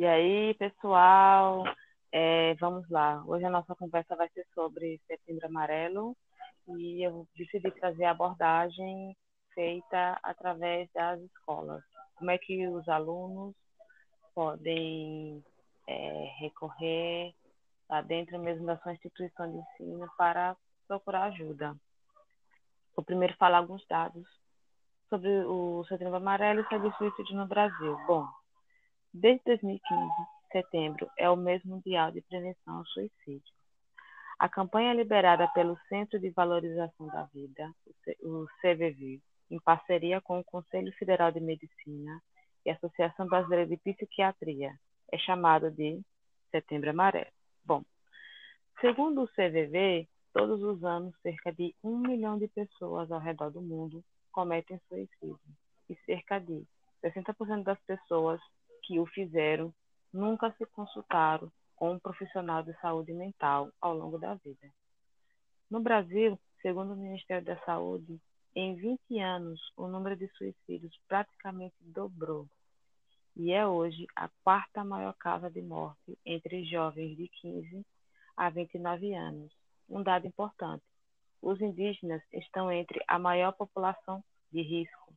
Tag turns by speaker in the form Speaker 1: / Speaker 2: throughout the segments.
Speaker 1: E aí, pessoal, é, vamos lá. Hoje a nossa conversa vai ser sobre Setembro Amarelo e eu decidi trazer a abordagem feita através das escolas. Como é que os alunos podem é, recorrer tá, dentro mesmo da sua instituição de ensino para procurar ajuda. Vou primeiro falar alguns dados sobre o Setembro Amarelo e o suicídio no Brasil. Bom, desde 2015, setembro é o mês mundial de prevenção ao suicídio. A campanha liberada pelo Centro de Valorização da Vida, o CVV, em parceria com o Conselho Federal de Medicina e a Associação Brasileira de Psiquiatria, é chamada de Setembro Amarelo. Bom, segundo o CVV, todos os anos cerca de um milhão de pessoas ao redor do mundo cometem suicídio e cerca de 60% das pessoas que o fizeram nunca se consultaram com um profissional de saúde mental ao longo da vida. No Brasil, segundo o Ministério da Saúde, em 20 anos o número de suicídios praticamente dobrou e é hoje a quarta maior causa de morte entre jovens de 15 a 29 anos. Um dado importante: os indígenas estão entre a maior população de risco.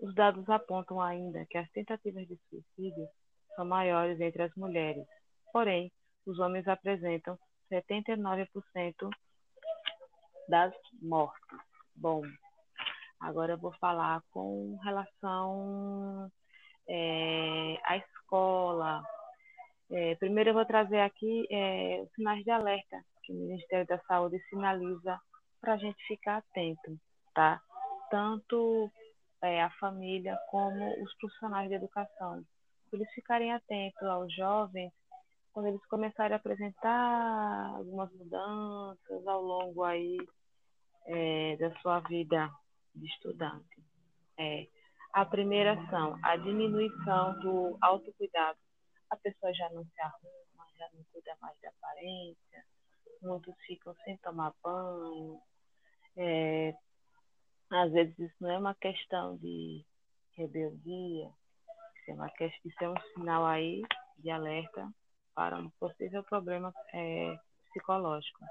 Speaker 1: Os dados apontam ainda que as tentativas de suicídio são maiores entre as mulheres, porém, os homens apresentam 79% das mortes. Bom, agora eu vou falar com relação é, à escola. É, primeiro eu vou trazer aqui é, os sinais de alerta que o Ministério da Saúde sinaliza para a gente ficar atento, tá? Tanto é, a família como os profissionais de educação. Eles ficarem atentos aos jovens quando eles começarem a apresentar algumas mudanças ao longo aí é, da sua vida de estudante. É, a primeira são a diminuição do autocuidado. A pessoa já não se arruma, já não cuida mais da aparência, muitos ficam sem tomar banho. É, às vezes isso não é uma questão de rebeldia, isso é, uma questão, isso é um sinal aí de alerta para um possível problema é, psicológico.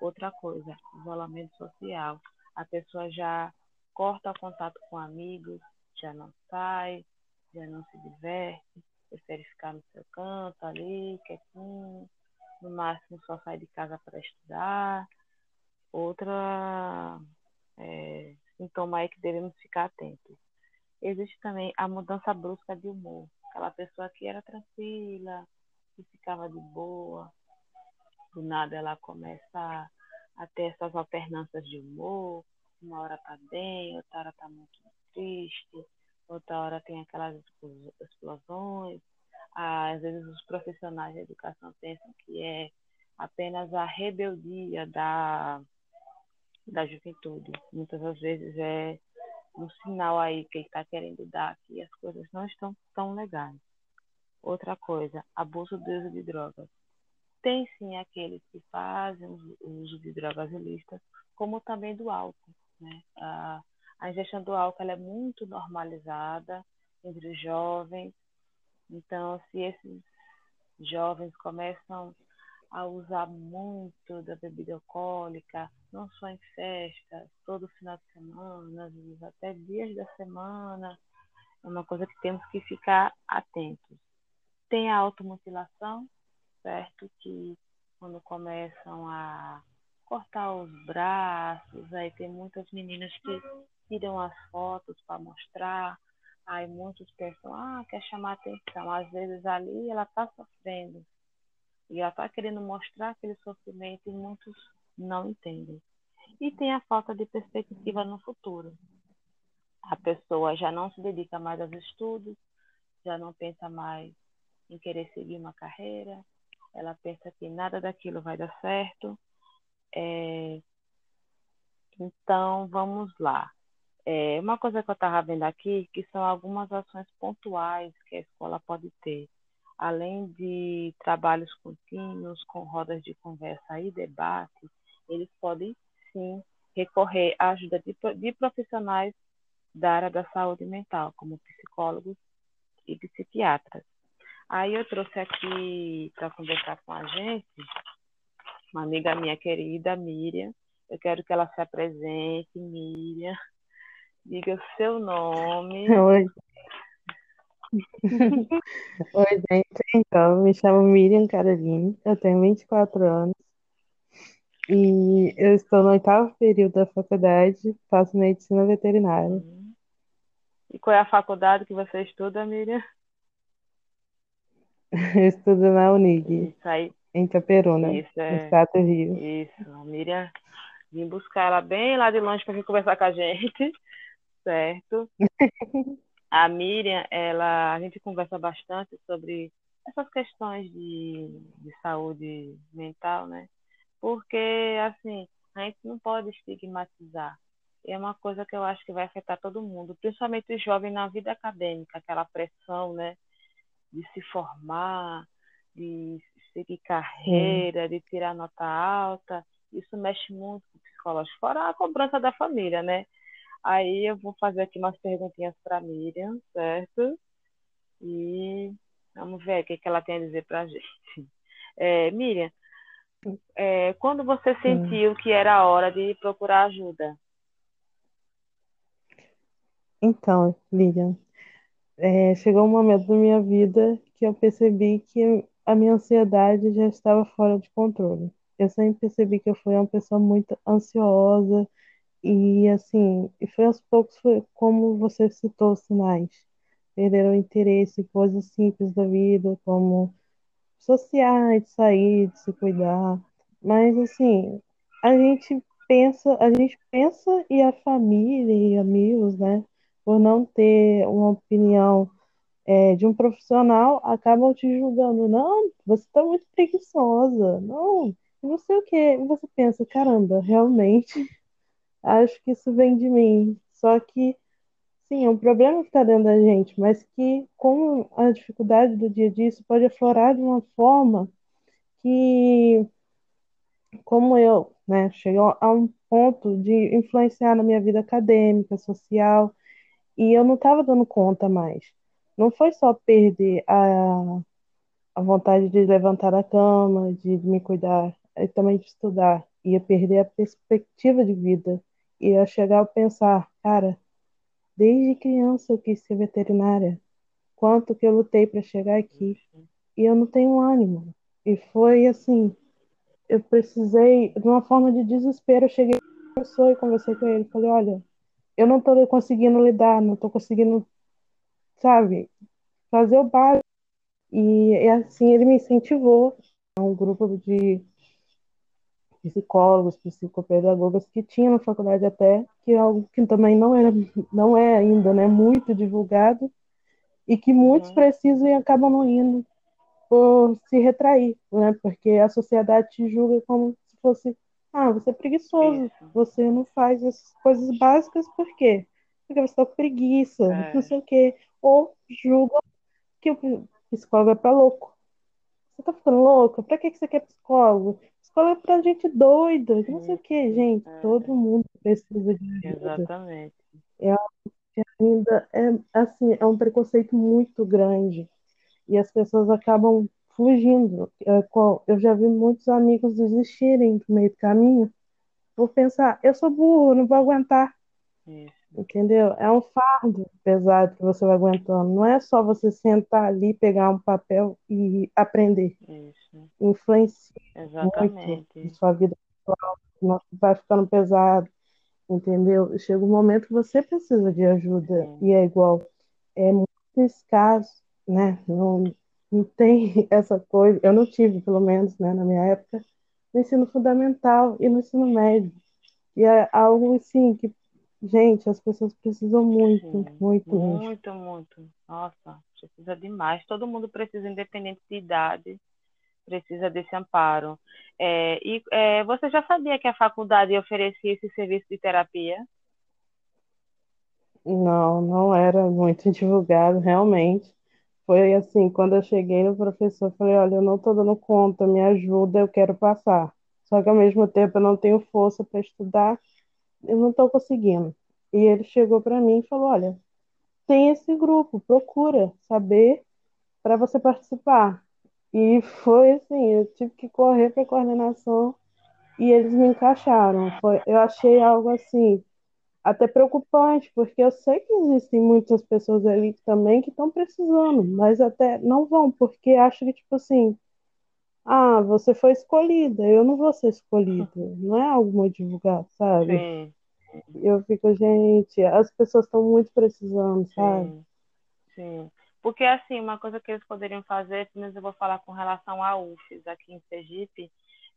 Speaker 1: Outra coisa, isolamento social. A pessoa já corta o contato com amigos, já não sai, já não se diverte, prefere ficar no seu canto ali, quietinho, no máximo só sai de casa para estudar. Outra é, sintoma aí que devemos ficar atentos. Existe também a mudança brusca de humor. Aquela pessoa que era tranquila, que ficava de boa, do nada ela começa a ter essas alternâncias de humor, uma hora tá bem, outra hora tá muito triste, outra hora tem aquelas explosões. Às vezes os profissionais de educação pensam que é apenas a rebeldia da, da juventude. Muitas das vezes é um sinal aí que ele está querendo dar que as coisas não estão tão legais. Outra coisa, abuso do uso de drogas. Tem sim aqueles que fazem o uso de drogas ilícitas, como também do álcool. Né? A, a ingestão do álcool é muito normalizada entre os jovens. Então, se esses jovens começam a usar muito da bebida alcoólica, não só em festas, todo final de semana, às vezes até dias da semana, é uma coisa que temos que ficar atentos. Tem a automutilação, certo? Que quando começam a cortar os braços, aí tem muitas meninas que tiram as fotos para mostrar. Aí muitos pensam, ah, quer chamar atenção. Às vezes ali ela está sofrendo. E ela está querendo mostrar aquele sofrimento e muitos não entendem. E tem a falta de perspectiva no futuro. A pessoa já não se dedica mais aos estudos, já não pensa mais em querer seguir uma carreira, ela pensa que nada daquilo vai dar certo. É... Então, vamos lá. É, uma coisa que eu estava vendo aqui, que são algumas ações pontuais que a escola pode ter. Além de trabalhos contínuos, com rodas de conversa e debate, eles podem sim recorrer à ajuda de, de profissionais da área da saúde mental, como psicólogos e psiquiatras. Aí eu trouxe aqui para conversar com a gente uma amiga minha querida, Miriam. Eu quero que ela se apresente, Miriam. Diga o seu nome.
Speaker 2: Oi. Oi, gente. Então, me chamo Miriam Caroline, eu tenho 24 anos e eu estou no oitavo período da faculdade, faço medicina veterinária.
Speaker 1: E qual é a faculdade que você estuda, Miriam?
Speaker 2: Eu estudo na Unig,
Speaker 1: Isso aí.
Speaker 2: em Itaperuna,
Speaker 1: Isso
Speaker 2: no
Speaker 1: é.
Speaker 2: estado do Rio.
Speaker 1: Isso, Miriam. Vim buscar ela bem lá de longe para vir conversar com a gente, certo? A Miriam, ela, a gente conversa bastante sobre essas questões de, de saúde mental, né? Porque, assim, a gente não pode estigmatizar. É uma coisa que eu acho que vai afetar todo mundo, principalmente os jovens na vida acadêmica, aquela pressão, né? De se formar, de seguir carreira, de tirar nota alta. Isso mexe muito com o psicológico, fora a cobrança da família, né? Aí eu vou fazer aqui umas perguntinhas para Miriam, certo? E vamos ver o que, que ela tem a dizer para a gente. É, Miriam, é, quando você sentiu que era a hora de procurar ajuda?
Speaker 2: Então, Lilian, é, chegou um momento da minha vida que eu percebi que a minha ansiedade já estava fora de controle. Eu sempre percebi que eu fui uma pessoa muito ansiosa e assim, foi aos poucos, foi como você citou sinais. Perderam o interesse em coisas simples da vida, como sociais, de sair, de se cuidar. Mas assim, a gente pensa, a gente pensa e a família e amigos, né, por não ter uma opinião é, de um profissional, acabam te julgando. Não, você está muito preguiçosa. Não, não sei o quê. E você pensa, caramba, realmente, acho que isso vem de mim. Só que, sim, é um problema que está dentro da gente, mas que, com a dificuldade do dia a dia, isso pode aflorar de uma forma que, como eu, né, chegou a um ponto de influenciar na minha vida acadêmica, social, e eu não estava dando conta mais. Não foi só perder a, a vontade de levantar da cama, de me cuidar, e também de estudar. Ia perder a perspectiva de vida. Ia chegar a pensar, cara, desde criança eu quis ser veterinária. Quanto que eu lutei para chegar aqui. E eu não tenho ânimo. E foi assim, eu precisei, de uma forma de desespero, eu cheguei para professor e conversei com ele. Falei, olha, eu não estou conseguindo lidar, não estou conseguindo, sabe, fazer o básico. E, e assim ele me incentivou a um grupo de psicólogos, psicopedagogas que tinha na faculdade até, que é algo que também não era, não é ainda, né, muito divulgado e que muitos
Speaker 1: Uhum.
Speaker 2: precisam e acabam não indo por se retrair, né? Porque a sociedade te julga como se fosse, ah, você é preguiçoso,
Speaker 1: Isso.
Speaker 2: você não faz as coisas básicas, por quê? Porque você está com preguiça,
Speaker 1: É.
Speaker 2: não sei o quê. Ou julgam que o psicólogo é para louco. Você tá ficando louca? Pra que que você quer psicólogo? É pra gente doida, que não sei o quê, gente.
Speaker 1: É.
Speaker 2: Todo mundo precisa de ajuda.
Speaker 1: Exatamente.
Speaker 2: Ainda é assim, é um preconceito muito grande e as pessoas acabam fugindo. É, Eu já vi muitos amigos desistirem no meio do caminho por pensar, eu sou burro, não vou aguentar,
Speaker 1: Isso.
Speaker 2: entendeu? É um fardo pesado que você vai aguentando. Não é só você sentar ali, pegar um papel e aprender.
Speaker 1: Isso.
Speaker 2: Influencia
Speaker 1: Exatamente.
Speaker 2: em sua vida pessoal, vai ficando pesado, entendeu? Chega um momento que você precisa de ajuda
Speaker 1: Sim.
Speaker 2: e é igual, é muito escasso, né? Não, não tem essa coisa, eu não tive, pelo menos, né, na minha época, no ensino fundamental e no ensino médio. E é algo assim que, gente, as pessoas precisam muito,
Speaker 1: Sim.
Speaker 2: muito mesmo.
Speaker 1: Muito, muito. Nossa, precisa demais. Todo mundo precisa, independente de idade, precisa desse amparo. É, e é, você já sabia que a faculdade oferecia esse serviço de terapia?
Speaker 2: Não, não era muito divulgado, realmente. Foi assim, quando eu cheguei no professor, falei, olha, eu não estou dando conta, me ajuda, eu quero passar. Só que ao mesmo tempo eu não tenho força para estudar, eu não estou conseguindo. E ele chegou para mim e falou, olha, tem esse grupo, procura saber para você participar. E foi assim, eu tive que correr para a coordenação e eles me encaixaram. Foi, eu achei algo assim até preocupante, porque eu sei que existem muitas pessoas ali também que estão precisando, mas até não vão, porque acham que, tipo assim, ah, você foi escolhida, eu não vou ser escolhida. Não é algo muito divulgado, sabe?
Speaker 1: Sim.
Speaker 2: Eu fico, gente, as pessoas estão muito precisando, sabe?
Speaker 1: Sim, sim. Porque, assim, uma coisa que eles poderiam fazer, pelo menos eu vou falar com relação à UFES aqui em Sergipe,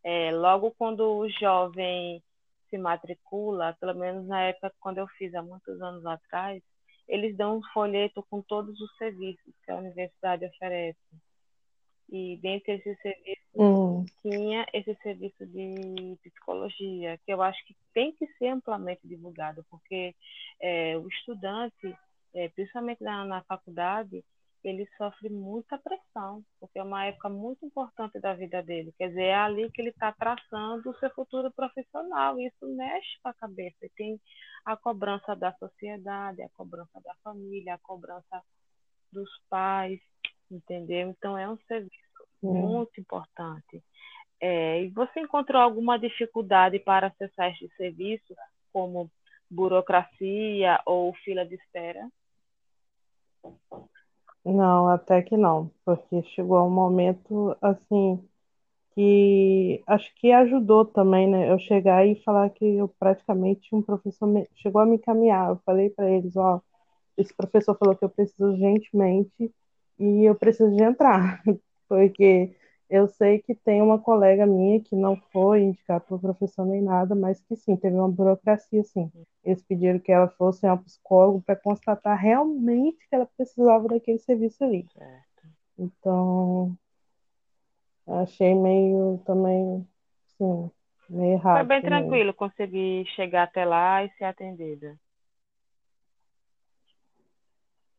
Speaker 1: é, logo quando o jovem se matricula, pelo menos na época quando eu fiz há muitos anos atrás, eles dão um folheto com todos os serviços que a universidade oferece. E dentre esses serviços
Speaker 2: Hum,
Speaker 1: tinha esse serviço de psicologia, que eu acho que tem que ser amplamente divulgado, porque é, o estudante, é, principalmente na, na faculdade, ele sofre muita pressão, porque é uma época muito importante da vida dele. Quer dizer, é ali que ele está traçando o seu futuro profissional, e isso mexe com a cabeça. E tem a cobrança da sociedade, a cobrança da família, a cobrança dos pais, entendeu? Então, é um serviço
Speaker 2: hum.
Speaker 1: muito importante. É, e você encontrou alguma dificuldade para acessar este serviço, como burocracia ou fila de espera?
Speaker 2: Não, até que não, porque chegou um momento assim que acho que ajudou também, né? Eu chegar e falar que eu praticamente um professor me- chegou a me encaminhar. Eu falei para eles, ó, esse professor falou que eu preciso urgentemente e eu preciso de entrar, porque eu sei que tem uma colega minha que não foi indicada por professor nem nada, mas que sim, teve uma burocracia, sim. Eles pediram que ela fosse a um psicólogo para constatar realmente que ela precisava daquele serviço ali.
Speaker 1: Certo.
Speaker 2: Então, achei meio também, sim, meio
Speaker 1: Foi
Speaker 2: errado
Speaker 1: bem
Speaker 2: também.
Speaker 1: tranquilo conseguir chegar até lá e ser atendida.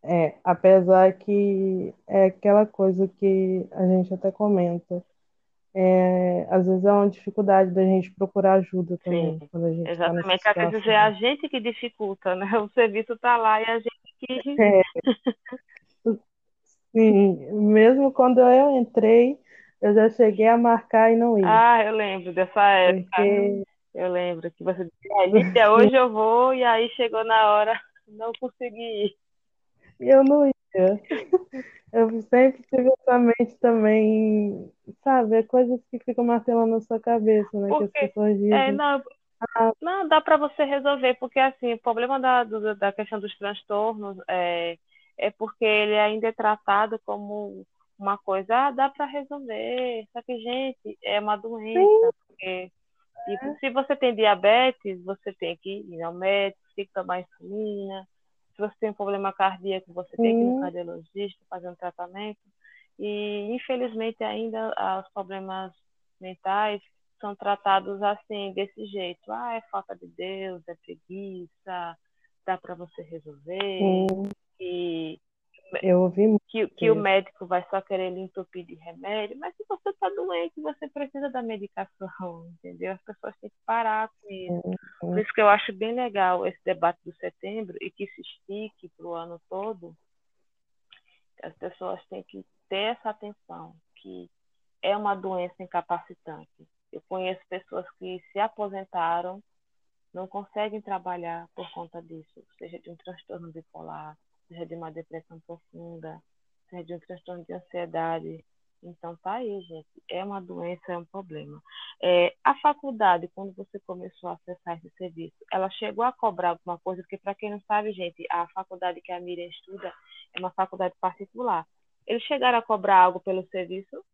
Speaker 2: É, apesar que é aquela coisa que a gente até comenta, é, às vezes é uma dificuldade da gente procurar ajuda
Speaker 1: Sim,
Speaker 2: também, quando a gente nessa
Speaker 1: exatamente. Às vezes é
Speaker 2: situação.
Speaker 1: a gente que dificulta, né? O serviço está lá e a gente que.
Speaker 2: É, sim, mesmo quando eu entrei, eu já cheguei a marcar e não ir,
Speaker 1: Ah, eu lembro dessa época.
Speaker 2: porque
Speaker 1: Eu lembro que você disse, "Ah, Lídia, hoje eu vou, e aí chegou na hora, não consegui ir.
Speaker 2: Eu não ia. Eu sempre tive essa mente também, sabe? É coisas que ficam martelando na sua cabeça, né? Que as
Speaker 1: Porque,
Speaker 2: pessoas
Speaker 1: é,
Speaker 2: dizem,
Speaker 1: não,
Speaker 2: ah,
Speaker 1: não dá para você resolver, porque assim, o problema da, do- da questão dos transtornos é, é porque ele ainda é tratado como uma coisa, ah, dá para resolver. Só que, gente, é uma doença. Porque, tipo, se você tem diabetes, você tem que ir ao médico, tem que tomar insulina. Se você tem um problema cardíaco, você tem que ir no cardiologista fazer um tratamento. E, infelizmente, ainda ah, os problemas mentais são tratados assim, desse jeito. Ah, é falta de Deus, é preguiça, dá para você resolver.
Speaker 2: sim,
Speaker 1: E
Speaker 2: eu ouvi muito
Speaker 1: que, que o médico vai só querer lhe entupir de remédio, mas se você está doente, você precisa da medicação, entendeu? As pessoas têm que parar com isso. Por isso que eu acho bem legal esse debate do setembro e que se estique para o ano todo. As pessoas têm que ter essa atenção, que é uma doença incapacitante. Eu conheço pessoas que se aposentaram, não conseguem trabalhar por conta disso, seja de um transtorno bipolar, seja de uma depressão profunda, seja de um transtorno de ansiedade. Então tá aí, gente. É uma doença, é um problema. É, a faculdade, quando você começou a acessar esse serviço, ela chegou a cobrar alguma coisa? Porque para quem não sabe, gente, a faculdade que a Miriam estuda é uma faculdade particular. Eles chegaram a cobrar algo pelo serviço?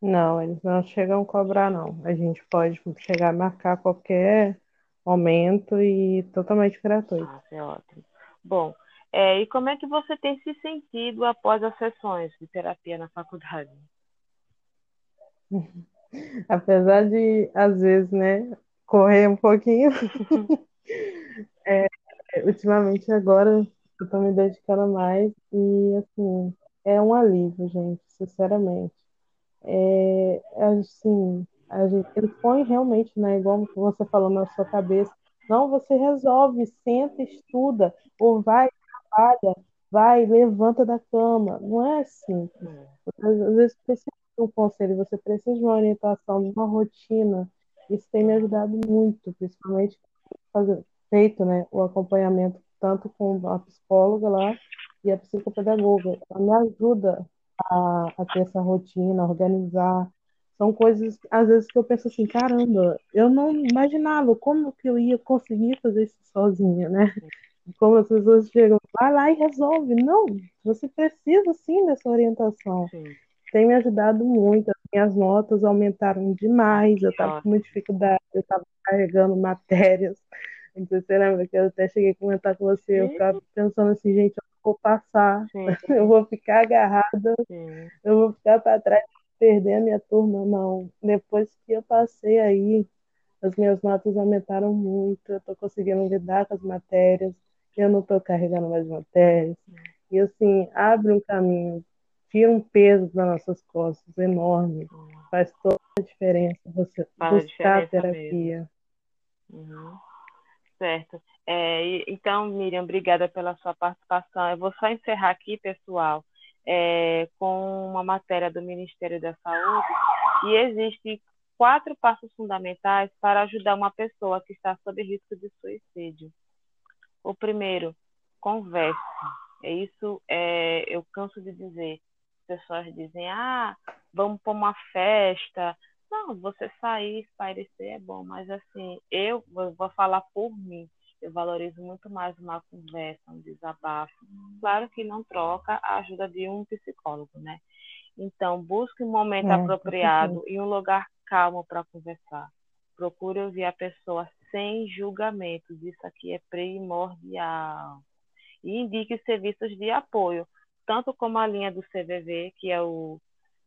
Speaker 2: Não, eles não chegam a cobrar, não. A gente pode chegar a marcar qualquer momento e totalmente gratuito.
Speaker 1: Ah, é ótimo. Bom, é, e como é que você tem se sentido após as sessões de terapia na faculdade?
Speaker 2: Apesar de, às vezes, né, correr um pouquinho, ultimamente agora eu tô me dedicando mais e, assim, é um alívio, gente, sinceramente. É, é assim, a gente, ele põe realmente, né, igual você falou na sua cabeça, não, você resolve, senta, estuda, ou vai, trabalha, vai, levanta da cama. Não é assim.
Speaker 1: Hum.
Speaker 2: Às vezes precisa de um conselho, você precisa de uma orientação, de uma rotina. Isso tem me ajudado muito, principalmente fazer, feito né, o acompanhamento tanto com a psicóloga lá e a psicopedagoga. Ela me ajuda a, a ter essa rotina, a organizar. São coisas, às vezes, que eu penso assim, caramba, eu não imaginava como que eu ia conseguir fazer isso sozinha, né? Como as pessoas chegam, vai lá e resolve. Não, você precisa sim dessa orientação.
Speaker 1: Sim.
Speaker 2: Tem me ajudado muito. As minhas notas aumentaram demais. Eu estava com muita dificuldade, eu estava carregando matérias. Não sei se você lembra que eu até cheguei a comentar com você. Eu ficava pensando assim, gente, eu vou passar,
Speaker 1: Sim.
Speaker 2: eu vou ficar agarrada,
Speaker 1: Sim.
Speaker 2: eu vou ficar para trás, perder a minha turma. Não. Depois que eu passei aí, as minhas notas aumentaram muito. Eu estou conseguindo lidar com as matérias eu não estou carregando mais matérias. E assim, abre um caminho, tira um peso das nossas costas enorme. Faz toda a diferença você
Speaker 1: Faz
Speaker 2: buscar a terapia.
Speaker 1: Uhum. Certo. É, então, Miriam, obrigada pela sua participação. Eu vou só encerrar aqui, pessoal, é, com uma matéria do Ministério da Saúde, e existem quatro passos fundamentais para ajudar uma pessoa que está sob risco de suicídio. O primeiro, converse. É isso, é, eu canso de dizer. As pessoas dizem, ah, vamos para uma festa. Não, você sair, espairecer é bom, mas assim, eu vou falar por mim. Eu valorizo muito mais uma conversa, um desabafo. Claro que não troca a ajuda de um psicólogo, né? Então, busque um momento
Speaker 2: É,
Speaker 1: apropriado e um lugar calmo para conversar. Procure ouvir a pessoa sem julgamentos. Isso aqui é primordial. E indique serviços de apoio, tanto como a linha do CVV, que é o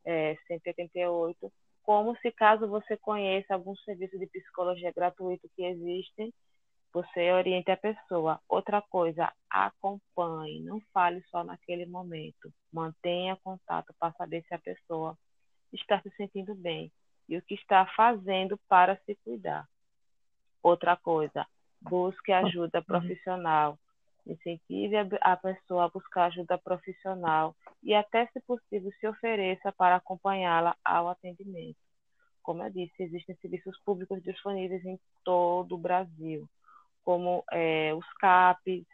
Speaker 1: é, 188, como se caso você conheça algum serviço de psicologia gratuito que existem, você oriente a pessoa. Outra coisa, acompanhe, não fale só naquele momento. Mantenha contato para saber se a pessoa está se sentindo bem e o que está fazendo para se cuidar. Outra coisa, busque ajuda profissional. Incentive a a pessoa a buscar ajuda profissional e até, se possível, se ofereça para acompanhá-la ao atendimento. Como eu disse, existem serviços públicos disponíveis em todo o Brasil, como eh, os CAPs,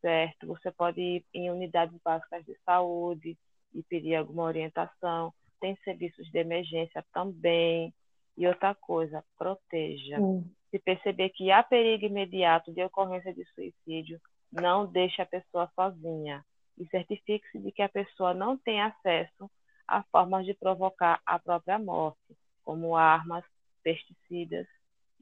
Speaker 1: certo? Você pode ir em unidades básicas de saúde e pedir alguma orientação. Tem serviços de emergência também. E outra coisa, proteja.
Speaker 2: Sim.
Speaker 1: Se perceber que há perigo imediato de ocorrência de suicídio, não deixe a pessoa sozinha e certifique-se de que a pessoa não tem acesso a formas de provocar a própria morte, como armas, pesticidas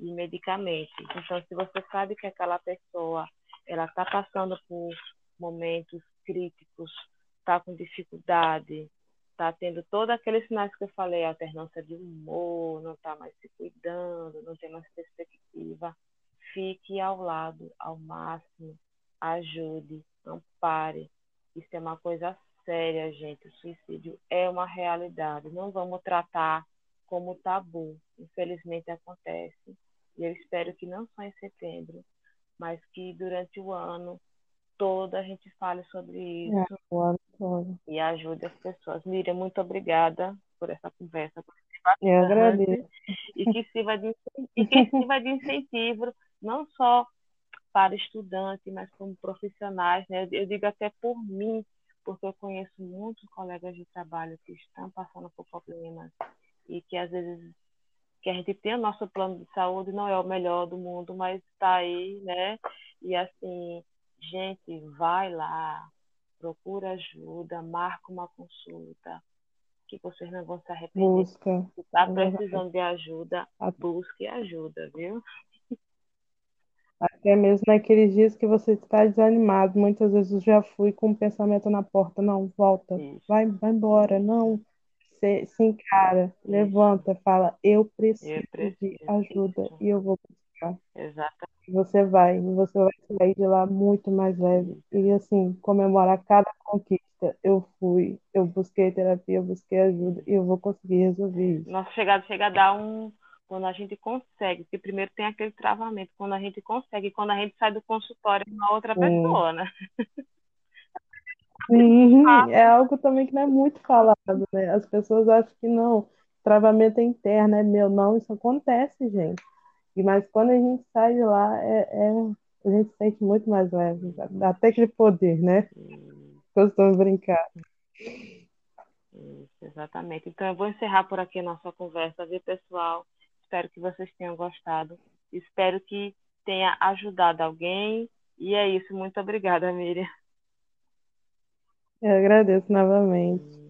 Speaker 1: e medicamentos. Então, se você sabe que aquela pessoa ela está passando por momentos críticos, está com dificuldade, está tendo todos aqueles sinais que eu falei, alternância de humor, não está mais se cuidando, não tem mais perspectiva, fique ao lado ao máximo, ajude, não pare. Isso é uma coisa séria, gente. O suicídio é uma realidade. Não vamos tratar como tabu. Infelizmente acontece. E eu espero que não só em setembro, mas que durante o ano todo a gente fale sobre
Speaker 2: É,
Speaker 1: isso
Speaker 2: o ano todo.
Speaker 1: e ajude as pessoas. Miriam, muito obrigada por essa conversa.
Speaker 2: Eu agradeço.
Speaker 1: E que sirva de, e que sirva de incentivo, não só para estudantes, mas como profissionais. Né? Eu digo até por mim, porque eu conheço muitos colegas de trabalho que estão passando por problemas e que às vezes que a gente tem o nosso plano de saúde, não é o melhor do mundo, mas está aí, né? E assim, gente, vai lá, procura ajuda, marca uma consulta, que vocês não vão se arrepender.
Speaker 2: Busca.
Speaker 1: Se está precisando de ajuda,
Speaker 2: A-
Speaker 1: busque ajuda, viu?
Speaker 2: Até mesmo naqueles dias que você está desanimado, muitas vezes eu já fui com o pensamento na porta, não, volta,
Speaker 1: Isso.
Speaker 2: vai, vai embora, não, se, se encara, levanta, fala, eu preciso
Speaker 1: Eu
Speaker 2: de
Speaker 1: preciso
Speaker 2: ajuda
Speaker 1: disso.
Speaker 2: e eu vou buscar.
Speaker 1: Exatamente.
Speaker 2: Você vai, você vai sair de lá muito mais leve e assim, comemorar cada conquista. Eu fui, eu busquei terapia, eu busquei ajuda e eu vou conseguir resolver isso.
Speaker 1: Nossa chegada chega a dar um. Quando a gente consegue, porque primeiro tem aquele travamento, quando a gente consegue, quando a gente sai do consultório com a outra
Speaker 2: Sim.
Speaker 1: pessoa, né?
Speaker 2: Sim, é algo também que não é muito falado, né? As pessoas acham que não, travamento é interno, é meu. Não, isso acontece, gente. E, mas quando a gente sai de lá, é, é a gente se sente muito mais leve. Até aquele poder, né? Costumo brincar.
Speaker 1: Isso, exatamente. Então eu vou encerrar por aqui a nossa conversa, viu, pessoal? Espero que vocês tenham gostado. Espero que tenha ajudado alguém. E é isso. Muito obrigada, Miriam.
Speaker 2: Eu agradeço novamente.